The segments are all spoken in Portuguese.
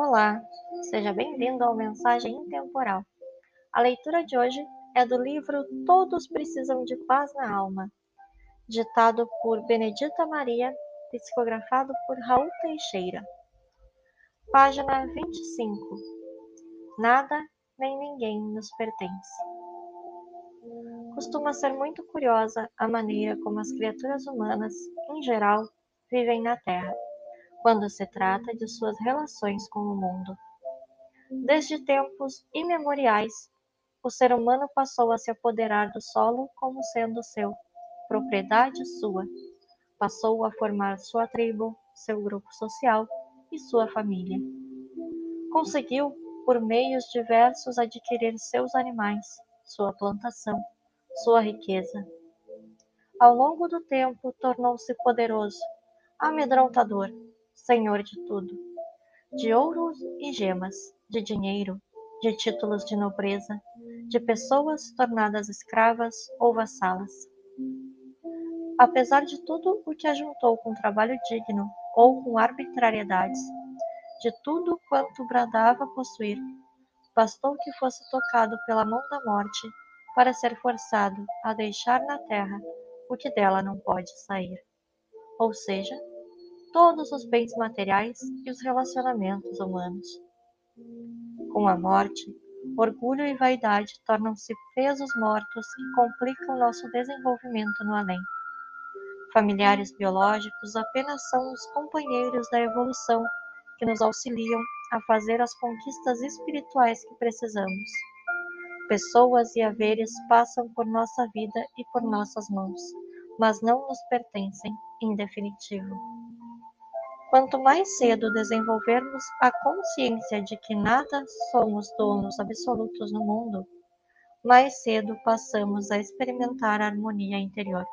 Olá, seja bem-vindo ao Mensagem Intemporal. A leitura de hoje é do livro Todos Precisam de Paz na Alma, ditado por Benedita Maria, psicografado por Raul Teixeira. Página 25. Nada nem ninguém nos pertence. Costuma ser muito curiosa a maneira como as criaturas humanas, em geral, vivem na Terra quando se trata de suas relações com o mundo. Desde tempos imemoriais, o ser humano passou a se apoderar do solo como sendo seu, propriedade sua. Passou a formar sua tribo, seu grupo social e sua família. Conseguiu, por meios diversos, adquirir seus animais, sua plantação, sua riqueza. Ao longo do tempo, tornou-se poderoso, amedrontador, senhor de tudo, de ouro e gemas, de dinheiro, de títulos de nobreza, de pessoas tornadas escravas ou vassalas. Apesar de tudo o que ajuntou com trabalho digno ou com arbitrariedades, de tudo quanto bradava possuir, bastou que fosse tocado pela mão da morte para ser forçado a deixar na terra o que dela não pode sair, ou seja, todos os bens materiais e os relacionamentos humanos. Com a morte, orgulho e vaidade tornam-se pesos mortos que complicam nosso desenvolvimento no além. Familiares biológicos apenas são os companheiros da evolução que nos auxiliam a fazer as conquistas espirituais que precisamos. Pessoas e haveres passam por nossa vida e por nossas mãos, mas não nos pertencem em definitivo. Quanto mais cedo desenvolvermos a consciência de que nada somos donos absolutos no mundo, mais cedo passamos a experimentar a harmonia interior,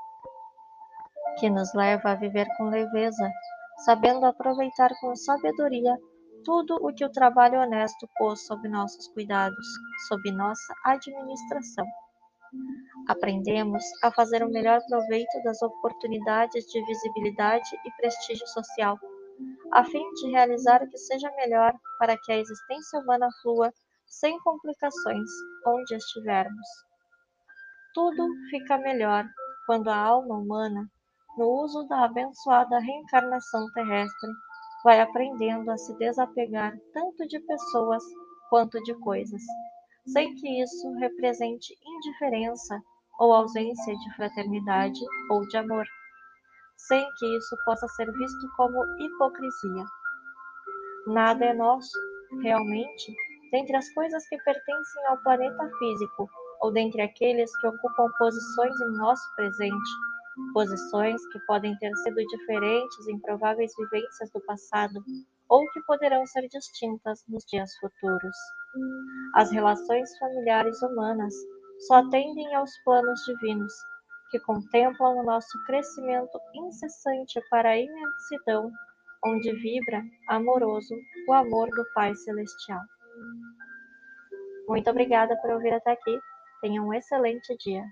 que nos leva a viver com leveza, sabendo aproveitar com sabedoria tudo o que o trabalho honesto pôs sob nossos cuidados, sob nossa administração. Aprendemos a fazer o melhor proveito das oportunidades de visibilidade e prestígio social a fim de realizar o que seja melhor para que a existência humana flua sem complicações onde estivermos. Tudo fica melhor quando a alma humana, no uso da abençoada reencarnação terrestre, vai aprendendo a se desapegar tanto de pessoas quanto de coisas, sem que isso represente indiferença ou ausência de fraternidade ou de amor sem que isso possa ser visto como hipocrisia. Nada é nosso, realmente, dentre as coisas que pertencem ao planeta físico ou dentre aqueles que ocupam posições em nosso presente, posições que podem ter sido diferentes em prováveis vivências do passado ou que poderão ser distintas nos dias futuros. As relações familiares humanas só atendem aos planos divinos que contemplam o nosso crescimento incessante para a imensidão, onde vibra, amoroso, o amor do Pai Celestial. Muito obrigada por ouvir até aqui. Tenha um excelente dia.